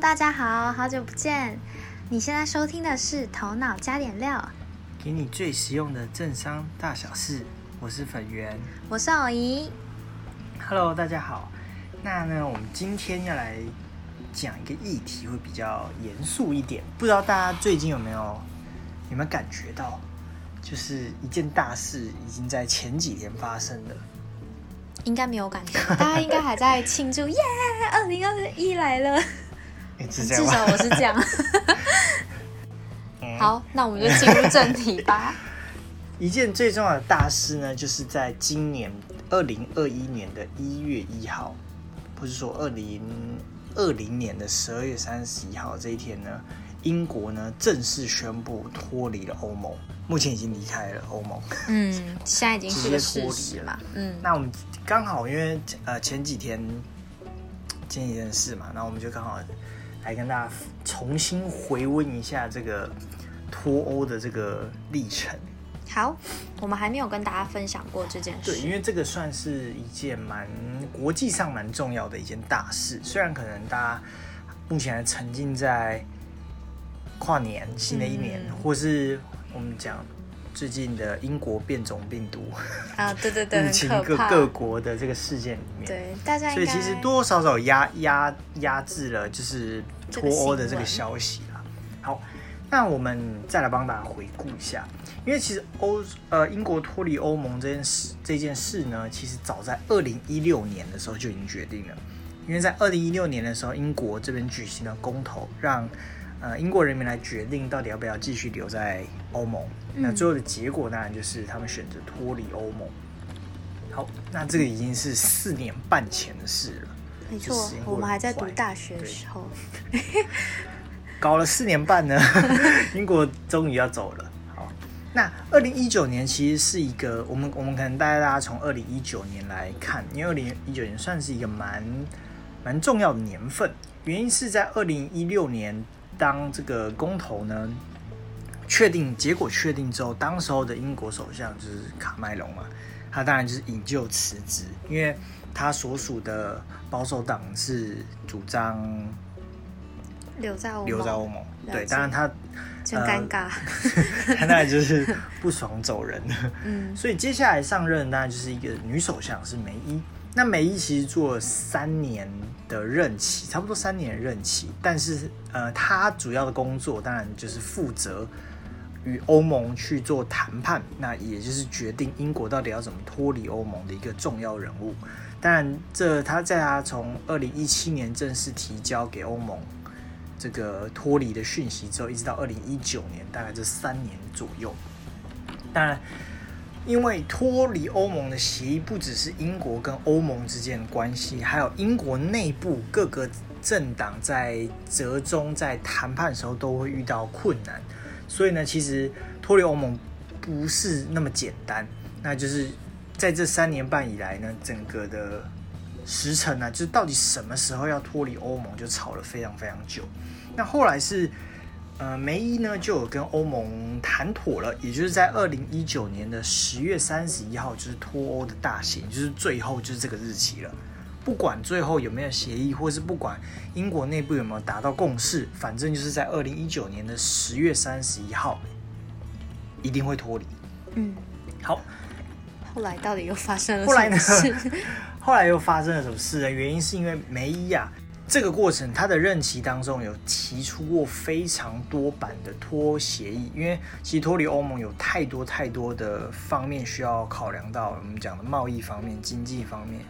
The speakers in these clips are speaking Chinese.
大家好，好久不见。你现在收听的是《头脑加点料》，给你最实用的政商大小事。我是粉圆，我是偶姨。Hello，大家好。那呢，我们今天要来讲一个议题，会比较严肃一点。不知道大家最近有没有有没有感觉到，就是一件大事已经在前几天发生了。应该没有感觉，大家应该还在庆祝，耶！二零二一来了，至？少我是这样。嗯好，那我们就进入正题吧。一件最重要的大事呢，就是在今年二零二一年的一月一号，不是说二零二零年的十二月三十一号这一天呢，英国呢正式宣布脱离了欧盟，目前已经离开了欧盟。嗯，现在已经直接脱离了。嗯，那我们刚好因为呃前几天前几天的事嘛，然后我们就刚好来跟大家重新回温一下这个脱欧的这个历程。好，我们还没有跟大家分享过这件事对，因。为这个算是一件蛮国际上蛮重要的一件大事，虽然可能大家目前还沉浸在跨年、新的一年，嗯或是我们讲最近的英国变种病毒啊，对对对，入。侵各各国的这个事件里面，对，大家所以其实多多少少压压压制了就是脱欧的这个消息啦。好，那我们再来帮大家回顾一下，因为其实欧呃英国脱离欧盟这件事这件事呢，其实早在二零一六年的时候就已经决定了，因为在二零一六年的时候，英国这边举行了公投，让呃英国人民来决定到底要不要继续留在欧盟。那嗯最后的结果当然就是他们选择脱离欧盟。好，那这个已经是四年半前的事了。没错我们还在读大学的对时候。搞了四年半呢，英国终于要走了。好，那二零一九年其实是一个我们我们可能带大家从二零一九年来看，因为二零一九年算是一个蛮蛮重要的年份。原因是在二零一六年，当这个公投呢确定结果确定之后，当时候的英国首相就是卡麦隆嘛，他当然就是引咎辞职，因为他所属的保守党是主张留在欧盟，留在欧盟。对，当然他真尴尬。他当然就是不爽走人了。嗯，所以接下来上任当然就是一个女首相是梅伊。那梅伊其实做了三年的任期，差不多三年的任期，但是呃，他主要的工作当然就是负责与欧盟去做谈判，那也就是决定英国到底要怎么脱离欧盟的一个重要人物。当然，这他在他从二零一七年正式提交给欧盟这个脱离的讯息之后，一直到二零一九年，大概这三年左右。当然，因为脱离欧盟的协议不只是英国跟欧盟之间的关系，还有英国内部各个政党在折中、在谈判的时候都会遇到困难，所以呢，其实脱离欧盟不是那么简单。那就是在这三年半以来呢，整个的时程呢，就是到底什么时候要脱离欧盟，就吵了非常非常久。那后来是。呃，梅姨呢就有跟欧盟谈妥了，也就是在二零一九年的十月三十一号，就是脱欧的大限，就是最后就是这个日期了。不管最后有没有协议，或是不管英国内部有没有达到共识，反正就是在二零一九年的十月三十一号一定会脱离。嗯，好，后来到底又发生了后来呢什么事？后来又发生了什么事呢？原因是因为梅伊啊，这个过程他的任期当中有提出过非常多版的脱协议，因为其实脱离欧盟有太多太多的方面需要考量到，我们讲的贸易方面、经济方面，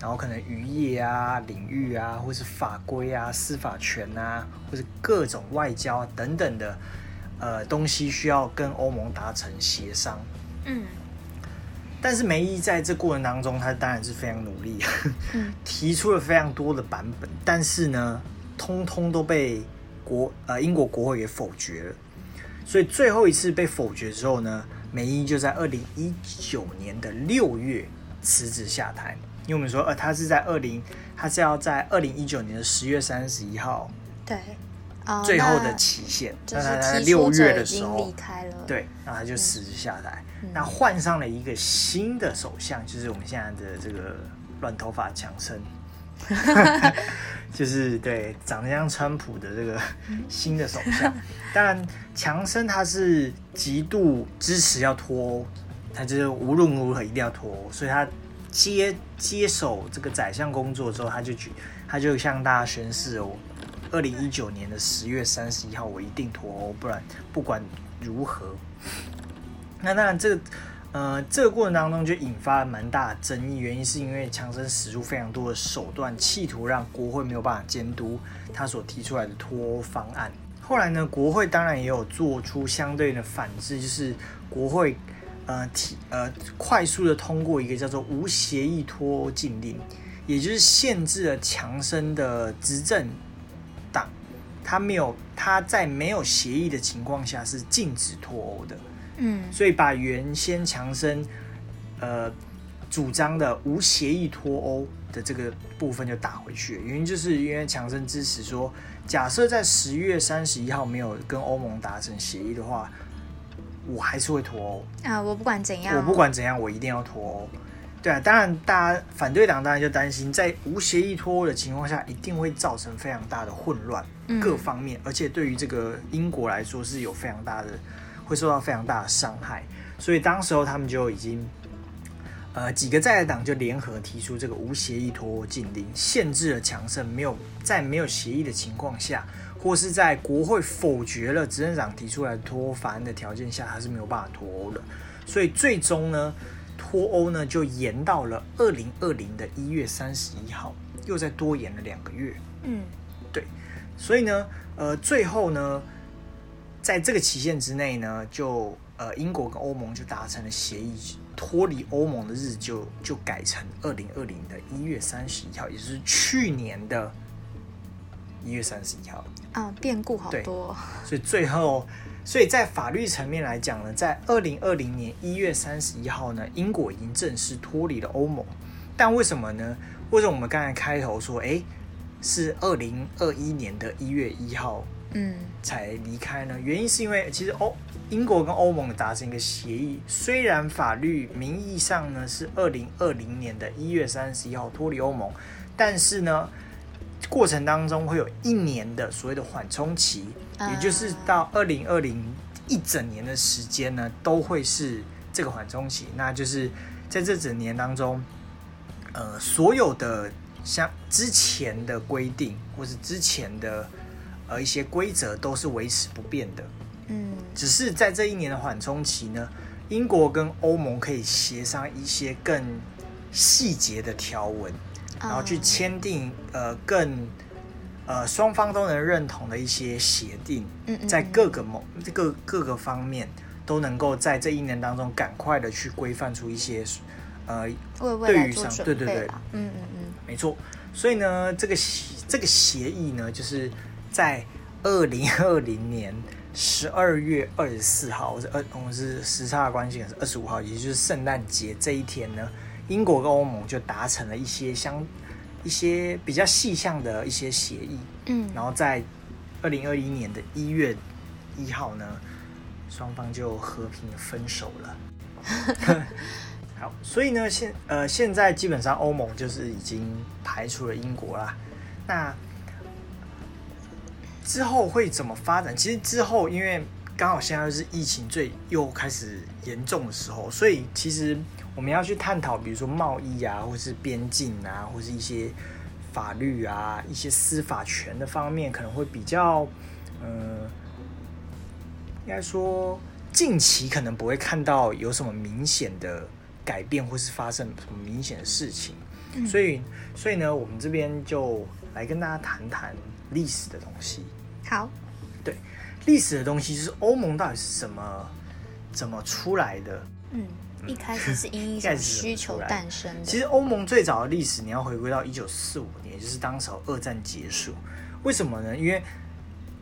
然后可能渔业啊、领域啊，或是法规啊、司法权啊，或是各种外交等等的呃东西需要跟欧盟达成协商。嗯但是梅姨在这过程当中，她当然是非常努力，嗯 提出了非常多的版本，但是呢，通通都被国呃英国国会给否决了。所以最后一次被否决之后呢，梅姨就在二零一九年的六月辞职下台。因为我们说，呃，她是在二零，她是要在二零一九年的十月三十一号对，哦最后的期限，就是那他在六月的时候离开了。，对，然后他就辞职下台，嗯。那换上了一个新的首相，就是我们现在的这个乱头发强生 就是对长得像川普的这个新的首相。当然，强生他是极度支持要脱欧，他就是无论如何一定要脱欧，所以他接接手这个宰相工作之后，他就举他就向大家宣誓哦，二零一九年的十月三十一号，我一定脱欧，不然不管如何。那当然，这个呃，这个过程当中就引发了蛮大的争议，原因是因为强生使出非常多的手段，企图让国会没有办法监督他所提出来的脱欧方案。后来呢，国会当然也有做出相对的反制，就是国会呃提呃快速的通过一个叫做无协议脱欧禁令，也就是限制了强生的执政，他没有他在没有协议的情况下是禁止脱欧的。嗯，所以把原先强生呃主张的无协议脱欧的这个部分就打回去了。原因就是因为强生支持说，假设在十月三十一号没有跟欧盟达成协议的话，我还是会脱欧。啊，我不管怎样，我不管怎样，我一定要脱欧。对啊，当然，大家反对党当然就担心，在无协议脱欧的情况下，一定会造成非常大的混乱，嗯各方面，而且对于这个英国来说是有非常大的，会受到非常大的伤害。所以当时候他们就已经，呃，几个在野党就联合提出这个无协议脱欧禁令，限制了强盛没有在没有协议的情况下，或是在国会否决了执政党提出来脱欧法案的条件下，他是没有办法脱欧的。所以最终呢，脱欧呢就延到了二零二零的一月三十一号，又再多延了两个月。嗯对所以呢，呃，最后呢，在这个期限之内呢，就呃，英国跟欧盟就达成了协议，脱离欧盟的日就就改成二零二零的一月三十一号，也就是去年的一月三十一号。啊，变故好对多，所以最后，所以在法律层面来讲呢，在二零二零年一月三十一号呢，英国已经正式脱离了欧盟。但为什么呢？为什么我们刚才开头说，诶，是二零二一年的一月一号嗯才离开呢？原因是因为其实欧英国跟欧盟达成一个协议，虽然法律名义上呢是二零二零年的一月三十一号脱离欧盟，但是呢过程当中会有一年的所谓的缓冲期，啊。也就是到二零二零一整年的时间呢都会是这个缓冲期，那就是在这整年当中，呃，所有的像之前的规定或是之前的呃一些规则都是维持不变的，嗯。只是在这一年的缓冲期呢，英国跟欧盟可以协商一些更细节的条文，然后去啊签订呃更呃双方都能认同的一些协定，嗯嗯嗯。在各个某各各个方面都能够在这一年当中赶快的去规范出一些呃对于上做准对对对，嗯嗯嗯，没错，所以呢，这个协这个协议呢，就是在二零二零年十二月二十四号，我是二我们是时差的关系，是二十五号，也就是圣诞节这一天呢，英国跟欧盟就达成了一些相一些比较细项的一些协议，嗯，然后在二零二一年的一月一号呢，双方就和平分手了。好，所以呢，现呃现在基本上欧盟就是已经排除了英国啦。那之后会怎么发展？其实之后因为刚好现在是疫情最又开始严重的时候，所以其实我们要去探讨，比如说贸易啊，或是边境啊，或是一些法律啊、一些司法权的方面，可能会比较，嗯、应该说近期可能不会看到有什么明显的改变，或是发生什么明显的事情。嗯所以，所以呢，我们这边就来跟大家谈谈历史的东西。好，历史的东西就是欧盟到底是怎么怎么出来的？嗯，一开始是因 需求诞生的，其实欧盟最早的历史，你要回归到一九四五年，就是当时候二战结束。为什么呢？因为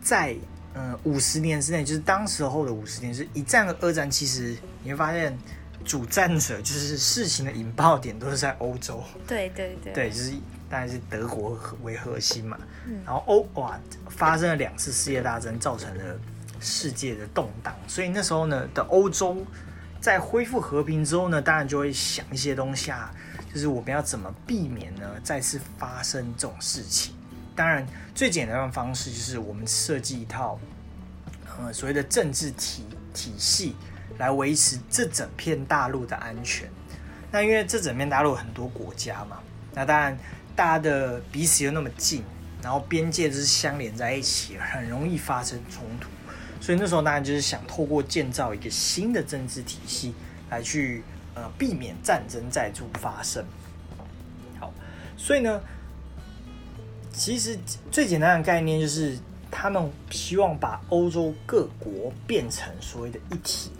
在嗯五十年之内，就是当时候的五十年，是一战和二战，其实你会发现主战者就是事情的引爆点都是在欧洲。对对对对，就是当然是德国为核心嘛。嗯然后欧哇发生了两次世界大战，造成了世界的动荡，所以那时候呢的欧洲在恢复和平之后呢，当然就会想一些东西啊，就是我们要怎么避免呢再次发生这种事情？当然，最简单的方式就是我们设计一套呃所谓的政治体体系来维持这整片大陆的安全。那因为这整片大陆很多国家嘛，那当然大家的彼此又那么近，然后边界就是相连在一起，很容易发生冲突。所以那时候当然就是想透过建造一个新的政治体系来去呃避免战争再度发生。好，所以呢，其实最简单的概念就是他们希望把欧洲各国变成所谓的一体，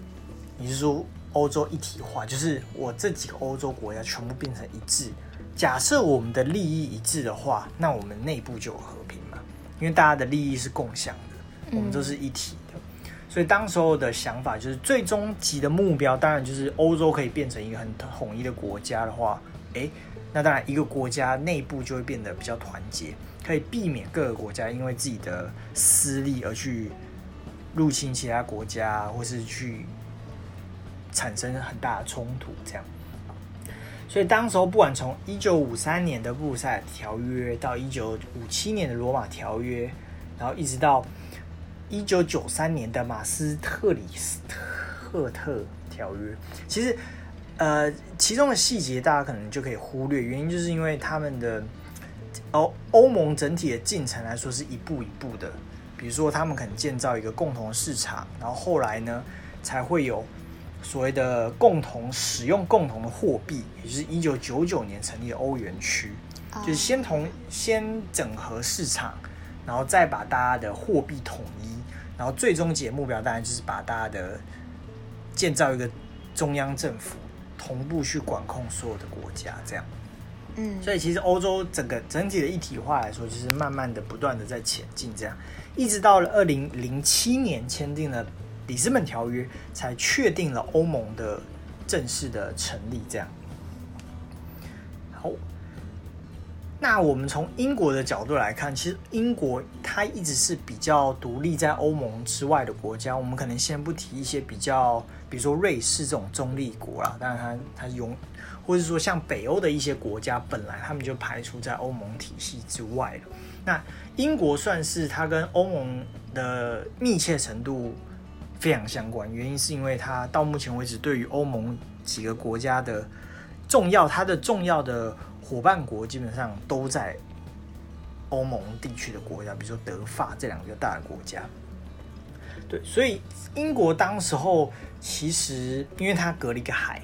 也就是说欧洲一体化，就是我这几个欧洲国家全部变成一致。假设我们的利益一致的话，那我们内部就有和平嘛，因为大家的利益是共享的，我们都是一体的。所以当时候的想法就是，最终极的目标当然就是欧洲可以变成一个很统一的国家的话，诶，那当然一个国家内部就会变得比较团结，可以避免各个国家因为自己的私利而去入侵其他国家，或是去产生很大的冲突。这样，所以当时候不管从一九五三年的布鲁塞尔条约到一九五七年的罗马条约，然后一直到。一九九三年的马斯特里斯特特条约，其实，呃，其中的细节大家可能就可以忽略，原因就是因为他们的欧欧盟整体的进程来说是一步一步的，比如说他们可能建造一个共同市场，然后后来呢才会有所谓的共同使用共同的货币，也就是一九九九年成立的欧元区，就是先同先整合市场，然后再把大家的货币统一。然后最终解目标当然就是把大家的建造一个中央政府，同步去管控所有的国家，这样。嗯，所以其实欧洲整个整体的一体化来说，就是慢慢的不断的在前进，这样，一直到了二零零七年签订了里斯本条约，才确定了欧盟的正式的成立，这样。好。那我们从英国的角度来看，其实英国它一直是比较独立在欧盟之外的国家。我们可能先不提一些比较，比如说瑞士这种中立国啦，当然它它是用，或者说像北欧的一些国家，本来他们就排除在欧盟体系之外了。那英国算是它跟欧盟的密切程度非常相关，原因是因为它到目前为止对于欧盟几个国家的重要，它的重要的。伙伴国基本上都在欧盟地区的国家，比如说德法这两个大的国家。对，所以英国当时候其实因为它隔了一个海，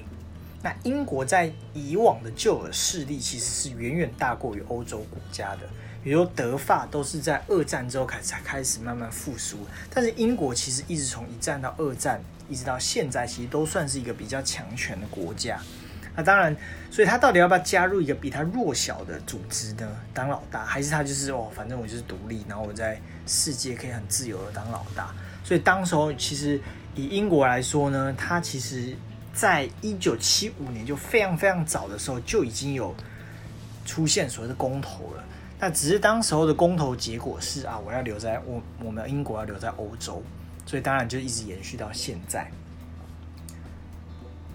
那英国在以往的旧的势力其实是远远大过于欧洲国家的。比如德法都是在二战之后开才开始慢慢复苏，但是英国其实一直从一战到二战一直到现在，其实都算是一个比较强权的国家。那当然，所以他到底要不要加入一个比他弱小的组织呢？当老大，还是他就是哦，反正我就是独立，然后我在世界可以很自由的当老大。所以当时候其实以英国来说呢，他其实在一九七五年就非常非常早的时候就已经有出现所谓的公投了。那只是当时候的公投结果是啊，我要留在我我们英国要留在欧洲，所以当然就一直延续到现在。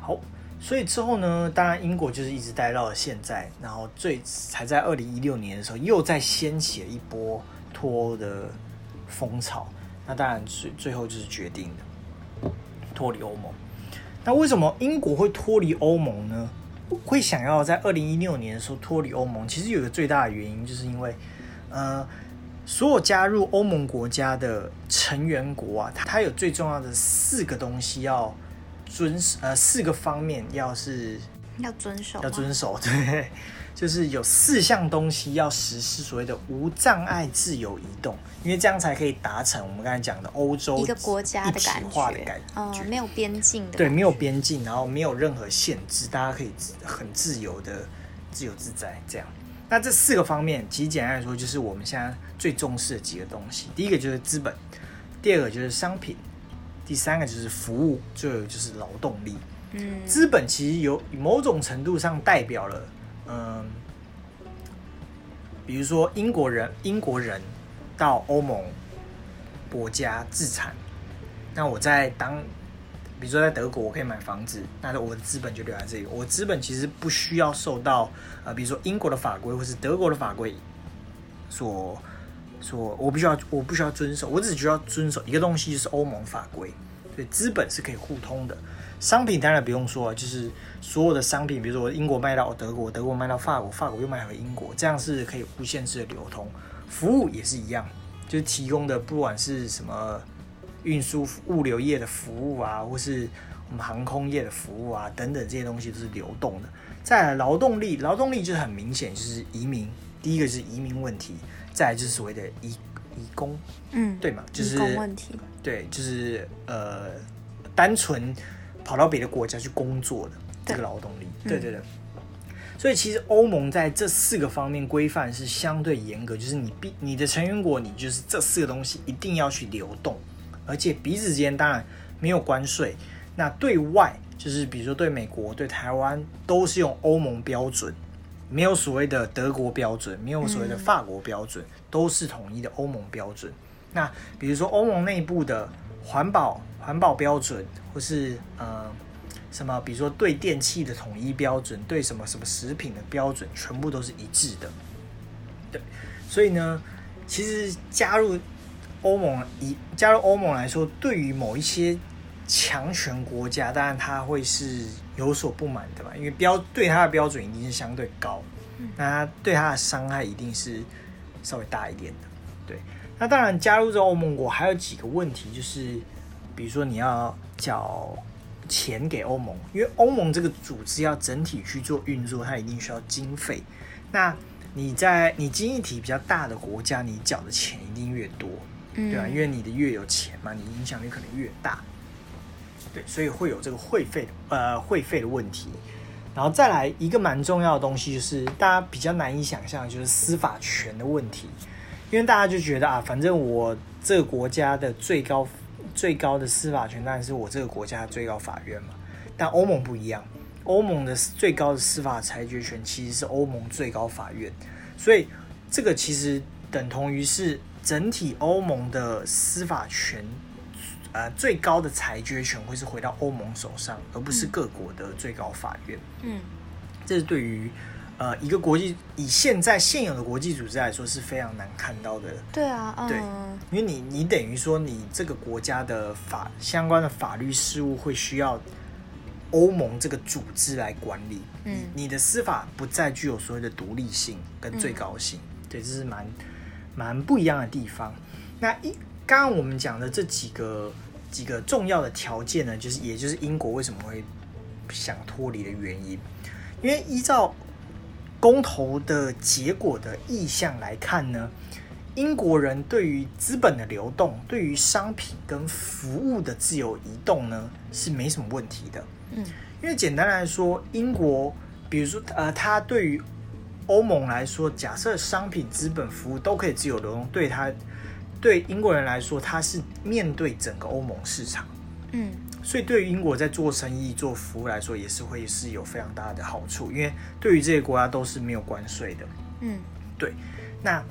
好。所以之后呢，当然英国就是一直待到了现在，然后最才在二零一六年的时候又再掀起了一波脱欧的风潮。那当然最最后就是决定的脱离欧盟。那为什么英国会脱离欧盟呢？会想要在二零一六年的时候脱离欧盟？其实有一个最大的原因，就是因为呃，所有加入欧盟国家的成员国啊，它有最重要的四个东西要。遵守呃四个方面，要是要遵守，要遵守，对，就是有四项东西要实施所谓的无障碍自由移动，因为这样才可以达成我们刚才讲的欧洲一个国家的感觉，嗯，没有边境的，对，没有边境，然后没有任何限制，大家可以很自由的自由自在这样。那这四个方面，其实简单来说，就是我们现在最重视的几个东西。第一个就是资本，第二个就是商品。第三个就是服务，最后就是劳动力。嗯，资本其实有某种程度上代表了，嗯，比如说英国人，英国人到欧盟国家自产，那我在当比如说在德国，我可以买房子，那我的资本就留在这里。我资本其实不需要受到呃，比如说英国的法规或是德国的法规所所，我不需要我不需要遵守，我只需要遵守一个东西，就是欧盟法规。对，资本是可以互通的。商品当然不用说，就是所有的商品，比如说我英国卖到德国，德国卖到法国，法国又卖回英国，这样是可以无限制的流通。服务也是一样，就是提供的不管是什么运输物流业的服务啊，或是我们航空业的服务啊等等这些东西都是流动的。再来劳动力，劳动力就是很明显就是移民，第一个是移民问题，再来就是所谓的移移工，嗯，对嘛，就是移工问题，对，就是呃单纯跑到别的国家去工作的这个劳动力，对对对。所以其实欧盟在这四个方面规范是相对严格，就是你必你的成员国，你就是这四个东西一定要去流动，而且彼此之间当然没有关税。那对外就是比如说对美国、对台湾都是用欧盟标准，没有所谓的德国标准，没有所谓的法国标准，都是统一的欧盟标准。那比如说欧盟内部的环保环保标准，或是呃什么，比如说对电器的统一标准，对什么什么食品的标准，全部都是一致的。对，所以呢，其实加入欧盟以加入欧盟来说，对于某一些强权国家，当然他会是有所不满的嘛，因为标对他的标准一定是相对高，那他对他的伤害一定是稍微大一点的。对，那当然加入这个欧盟国还有几个问题，就是比如说你要缴钱给欧盟，因为欧盟这个组织要整体去做运作，它一定需要经费。那你在你经济体比较大的国家，你缴的钱一定越多，嗯，对吧、因为你的越有钱嘛，你影响力可能越大。对，所以会有这个会费呃会费的问题。然后再来一个蛮重要的东西，就是大家比较难以想象，就是司法权的问题。因为大家就觉得啊，反正我这个国家的最高最高的司法权当然是我这个国家的最高法院嘛。但欧盟不一样，欧盟的最高的司法裁决权其实是欧盟最高法院，所以这个其实等同于是整体欧盟的司法权，呃，最高的裁决权会是回到欧盟手上，而不是各国的最高法院。嗯这是对于呃一个国际以现在现有的国际组织来说是非常难看到的，对啊，对嗯，因为你你等于说你这个国家的法相关的法律事务会需要欧盟这个组织来管理，嗯你你的司法不再具有所谓的独立性跟最高性，对，这是蛮蛮不一样的地方。那一刚刚我们讲的这几个几个重要的条件呢，就是也就是英国为什么会想脱离的原因，因为依照公投的结果的意向来看呢，英国人对于资本的流动、对于商品跟服务的自由移动呢是没什么问题的。嗯，因为简单来说，英国比如说呃，它对于欧盟来说，假设商品、资本、服务都可以自由流动，对它对英国人来说，它是面对整个欧盟市场。嗯所以对于英国在做生意、做服务来说，也是会是有非常大的好处，因为对于这些国家都是没有关税的。嗯对，那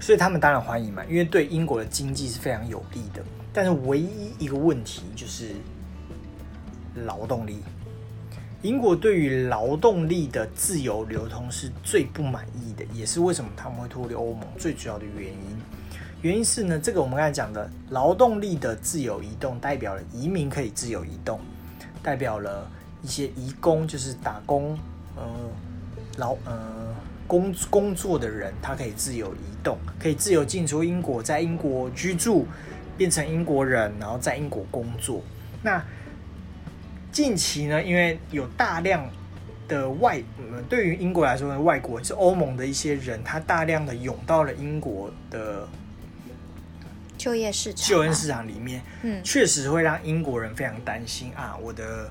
所以他们当然欢迎嘛，因为对英国的经济是非常有利的。但是唯一一个问题就是劳动力，英国对于劳动力的自由流通是最不满意的，也是为什么他们会脱离欧盟最主要的原因。原因是呢，这个我们刚才讲的劳动力的自由移动，代表了移民可以自由移动，代表了一些移工，就是打工，呃，劳呃工工作的人，他可以自由移动，可以自由进出英国，在英国居住，变成英国人，然后在英国工作。那近期呢，因为有大量的外，对于英国来说呢，外国是欧盟的一些人，他大量的涌到了英国的就业市场，就业市场里面，嗯。确实会让英国人非常担心啊，我的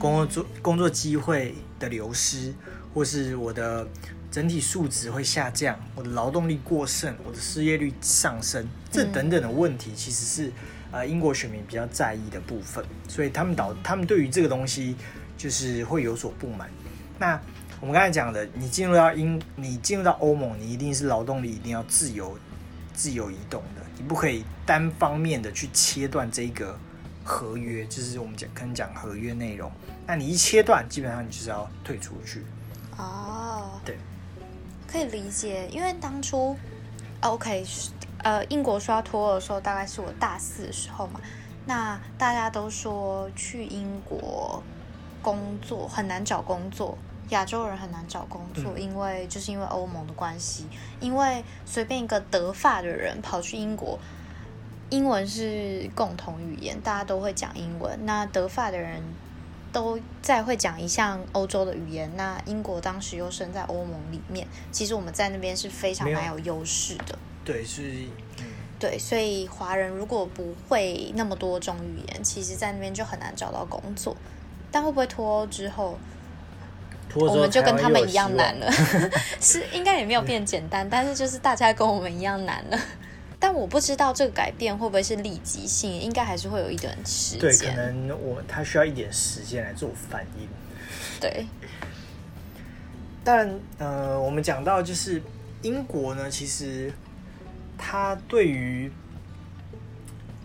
工作工作机会的流失，或是我的整体素质会下降，我的劳动力过剩，我的失业率上升，这等等的问题，其实是呃英国选民比较在意的部分，所以他们导他们对于这个东西就是会有所不满。那我们刚才讲的，你进入到英，你进入到欧盟，你一定是劳动力一定要自由自由移动的，你不可以单方面的去切断这个合约，就是我们讲可能讲合约内容。那你一切断，基本上你就是要退出去。哦，对，可以理解，因为当初 OK，呃，英国说要脱欧的时候，大概是我大四的时候嘛。那大家都说去英国工作很难找工作，亚洲人很难找工作，嗯因为就是因为欧盟的关系，因为随便一个德法的人跑去英国，英文是共同语言，大家都会讲英文。那德法的人都再会讲一项欧洲的语言，那英国当时又身在欧盟里面，其实我们在那边是非常蛮有优势的。对，是嗯，对，所以华人如果不会那么多种语言，其实在那边就很难找到工作。但会不会脱欧之后我们就跟他们一样难了？是应该也没有变简单，但是就是大家跟我们一样难了。但我不知道这个改变会不会是立即性，应该还是会有一段时间对，可。能我他需要一点时间来做反应。对，但呃，我们讲到就是英国呢，其实它对于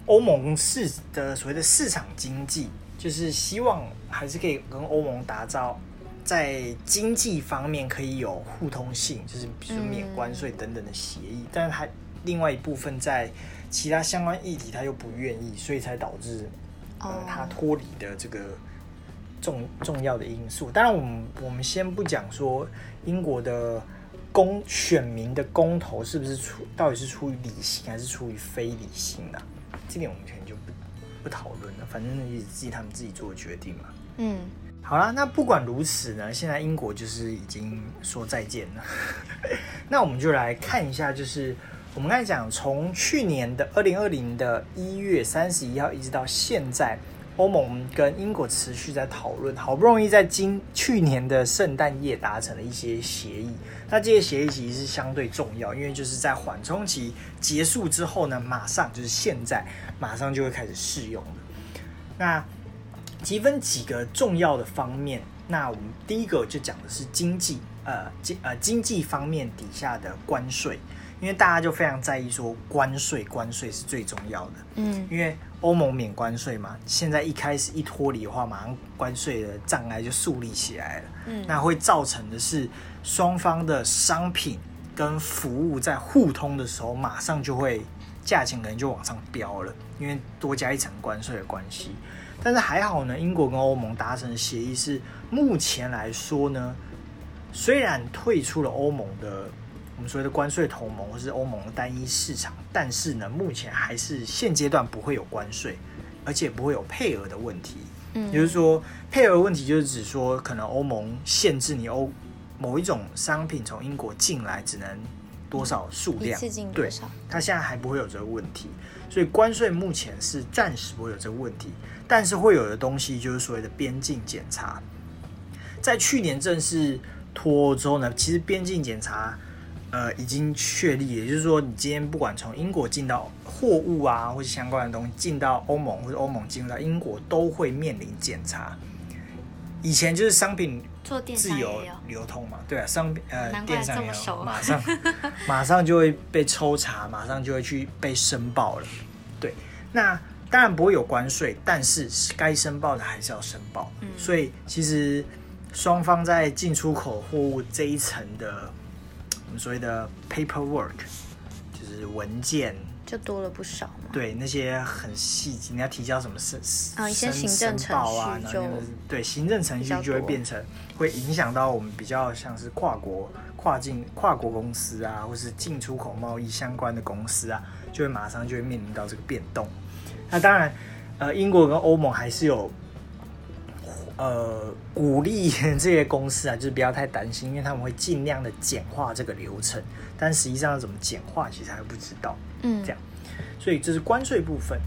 欧盟市的所谓的市场经济，就是希望还是可以跟欧盟打造在经济方面可以有互通性，就是比如说免关税等等的协议。但是它另外一部分在其他相关议题，他又不愿意，所以才导致呃哦它脱离的这个重重要的因素。当然，我们我们先不讲说英国的公选民的公投是不是出到底是出于理性还是出于非理性啊、这点我们可能就不不讨论了。反正也是自己他们自己做的决定嘛。嗯，好啦，那不管如此呢，现在英国就是已经说再见了。那我们就来看一下，就是我们刚才讲，从去年的二零二零的一月三十一号一直到现在，欧盟跟英国持续在讨论，好不容易在今去年的圣诞夜达成了一些协议。那这些协议其实是相对重要，因为就是在缓冲期结束之后呢，马上就是现在马上就会开始适用的。那积分几个重要的方面，那我们第一个就讲的是经济，呃经呃经济方面底下的关税，因为大家就非常在意说关税，关税是最重要的，嗯，因为欧盟免关税嘛，现在一开始一脱离的话，马上关税的障碍就树立起来了，嗯。那会造成的是双方的商品跟服务在互通的时候，马上就会价钱可能就往上飙了，因为多加一层关税的关系。但是还好呢，英国跟欧盟达成的协议是，目前来说呢，虽然退出了欧盟的我们所谓的关税同盟或是欧盟的单一市场，但是呢，目前还是现阶段不会有关税，而且不会有配额的问题。嗯也就是说，配额问题就是指说，可能欧盟限制你欧某一种商品从英国进来只能多少数量，对？它现在还不会有这个问题，所以关税目前是暂时不会有这个问题，但是会有的东西就是所谓的边境检查。在去年正式脱欧之后呢，其实边境检查呃已经确立，也就是说，你今天不管从英国进到货物啊，或者相关的东西进到欧盟，或者欧盟进入到英国，都会面临检查。以前就是商品自由流通嘛，对啊，商品呃电商也有马上马上就会被抽查，马上就会去被申报了。对，那当然不会有关税，但是该申报的还是要申报。嗯所以其实双方在进出口货物这一层的我们所谓的 paperwork，就是文件。就多了不少嘛。对那些很细节，你要提交什么申申啊一些行政申报啊，程序对行政程序就会变成会影响到我们比较像是跨国、跨境、跨国公司啊，或是进出口贸易相关的公司啊，就会马上就会面临到这个变动。那当然，呃，英国跟欧盟还是有呃鼓励这些公司啊，就是不要太担心，因为他们会尽量的简化这个流程，但实际上要怎么简化，其实还不知道。嗯，这样所以这是关税部分。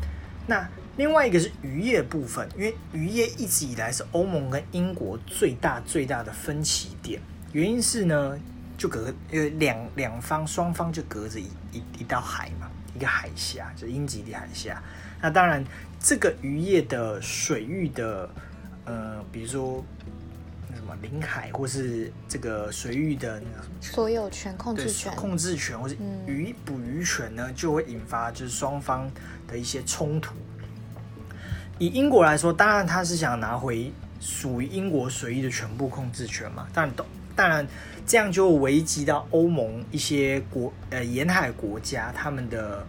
那另外一个是渔业部分，因为渔业一直以来是欧盟跟英国最大最大的分歧点。原因是呢，就隔呃两两方双方就隔着一一一道海嘛，一个海峡，就是英吉利海峡。那当然，这个渔业的水域的呃，比如说那什么领海，或是这个水域的那个什么所有权、控制权，控制权或者嗯渔捕鱼权呢，就会引发就是双方的一些冲突。以英国来说，当然他是想拿回属于英国水域的全部控制权嘛，但懂当然这样就危及到欧盟一些国呃沿海国家他们的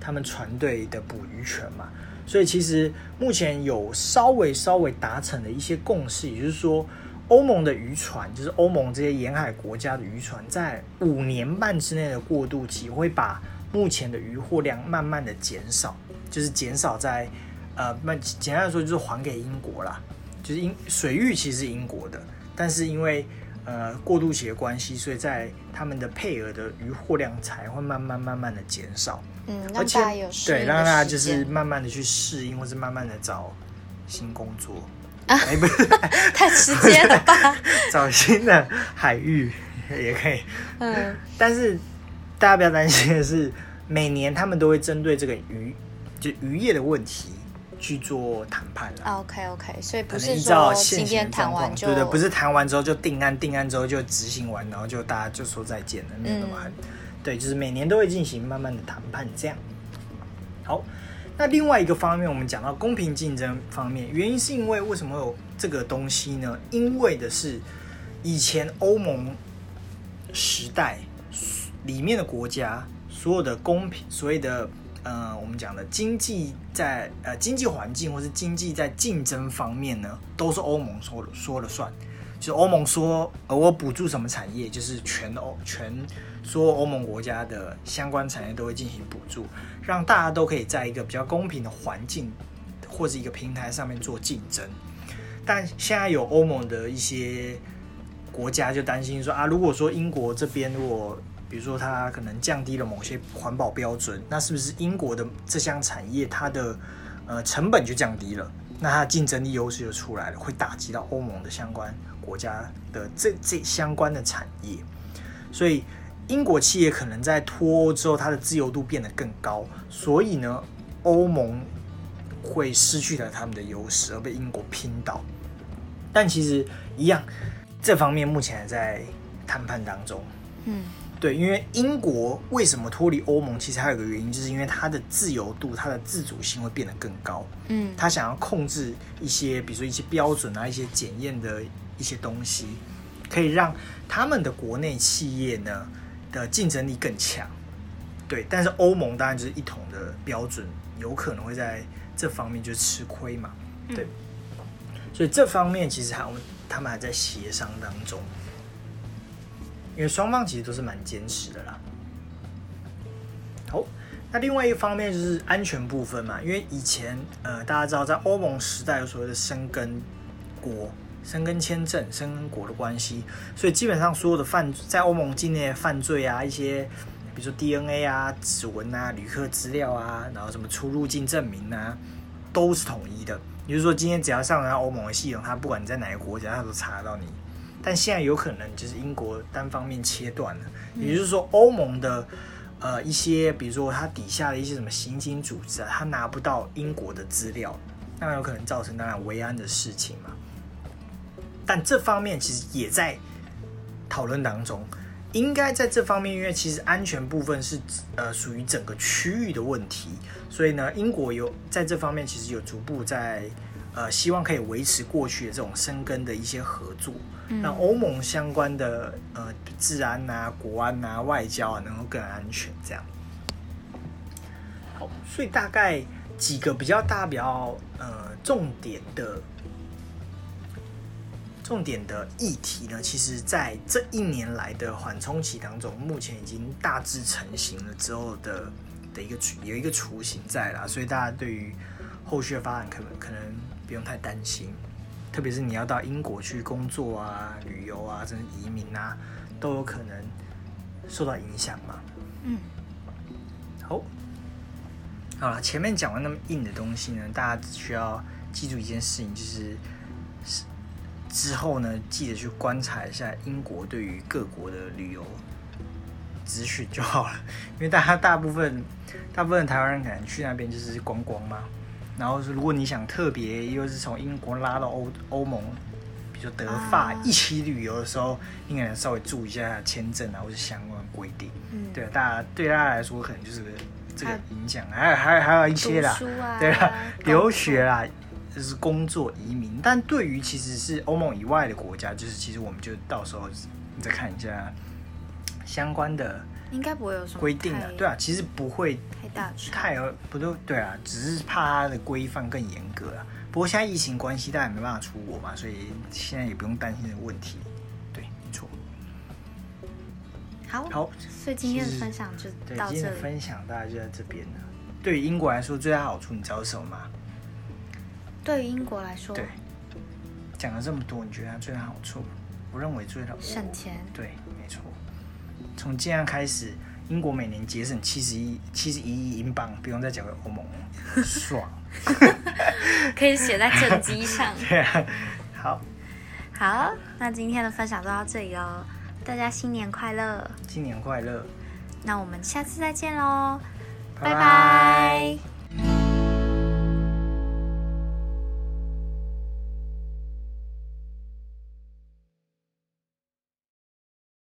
他们船队的捕鱼权嘛。所以其实目前有稍微稍微达成的一些共识，也就是说，欧盟的渔船，就是欧盟这些沿海国家的渔船，在五年半之内的过渡期，会把目前的渔获量慢慢的减少，就是减少在呃，那简单来说就是还给英国啦，就是英水域其实是英国的，但是因为呃过渡期的关系，所以在他们的配额的渔获量才会慢慢慢慢的减少。嗯，而且对，让大家就是慢慢的去适应，或是慢慢的找新工作，啊哎、不是 太直接了吧？找新的海域也可以。嗯，但是大家不要担心的是，每年他们都会针对这个渔就渔业的问题去做谈判啦。OK OK，所以不能是说今天谈，完就对对，不是谈完之后就定案，定案之后就执行完，然后就大家就说再见了，没有那么嗯狠。对，就是每年都会进行慢慢的谈判，这样。好，那另外一个方面，我们讲到公平竞争方面，原因是因为为什么有这个东西呢？因为的是以前欧盟时代里面的国家所有的公平，所谓的呃，我们讲的经济在呃经济环境或是经济在竞争方面呢，都是欧盟说了说了算。就是欧盟说，呃，我补助什么产业，就是全欧全所有欧盟国家的相关产业都会进行补助，让大家都可以在一个比较公平的环境或者一个平台上面做竞争。但现在有欧盟的一些国家就担心说啊，如果说英国这边如果比如说它可能降低了某些环保标准，那是不是英国的这项产业它的呃成本就降低了？那它的竞争力优势就出来了，会打击到欧盟的相关国家的这这相关的产业，所以英国企业可能在脱欧之后，它的自由度变得更高，所以呢，欧盟会失去了他们的优势，而被英国拼倒。但其实一样，这方面目前还在谈判当中。嗯对，因为英国为什么脱离欧盟，其实还有个原因，就是因为它的自由度、它的自主性会变得更高。嗯他想要控制一些，比如说一些标准啊、一些检验的一些东西，可以让他们的国内企业呢的竞争力更强。对，但是欧盟当然就是一统的标准，有可能会在这方面就吃亏嘛。对，所以这方面其实还他们还在协商当中，因为双方其实都是蛮坚持的啦。好，那另外一方面就是安全部分嘛，因为以前呃大家知道，在欧盟时代有所谓的生根国、生根签证、生根国的关系，所以基本上所有的犯在欧盟境内的犯罪啊，一些比如说 DNA 啊、指纹啊、旅客资料啊，然后什么出入境证明啊，都是统一的。也就是说，今天只要上到欧盟的系统，它不管你在哪个国家，它都查得到你。但现在有可能就是英国单方面切断了，也就是说，欧盟的呃一些，比如说它底下的一些什么刑警组织啊，它拿不到英国的资料，那有可能造成当然维安的事情嘛。但这方面其实也在讨论当中，应该在这方面，因为其实安全部分是呃属于整个区域的问题，所以呢，英国有在这方面其实有逐步在呃希望可以维持过去的这种生根的一些合作，那欧盟相关的呃治安啊、国安啊、外交啊能够更安全这样。好，所以大概几个比较大、比较呃重点的重点的议题呢，其实在这一年来的缓冲期当中，目前已经大致成型了之后的的一个有一个雏形在啦，所以大家对于后续的发展可能可能不用太担心，特别是你要到英国去工作啊、旅游啊、甚至移民啊，都有可能受到影响嘛。嗯，好，好了，前面讲完那么硬的东西呢，大家只需要记住一件事情，就是是之后呢，记得去观察一下英国对于各国的旅游资讯就好了，因为大家大部分大部分台湾人可能去那边就是观光嘛，然后是如果你想特别又是从英国拉到欧欧盟，比如说德法啊一起旅游的时候，应该能稍微注意一下签证啊或者相关规定。嗯，对，大家对大家来说可能就是这个影响，还有还有还有一些啦，对啦，留学啦，就是工作移民。但对于其实是欧盟以外的国家，就是其实我们就到时候你再看一下相关的应该不会有什么规定啊太，对啊，其实不会太大差。太不都对啊，只是怕它的规范更严格啊。不过现在疫情关系，大家也没办法出国嘛，所以现在也不用担心这个问题。对，没错。好，好，所以今天的分享就对，到这里。今天的分享大家就在这边了。对于英国来说，最大好处你知道是什么吗？对于英国来说，对，讲了这么多，你觉得它最大好处？我认为最大省钱对。从这样开始，英国每年节省七十一七十一亿英镑，不用再缴给欧盟了，爽。可以写在正机上。对啊，好，好，那今天的分享就到这里喽，大家新年快乐！新年快乐，那我们下次再见喽，拜拜拜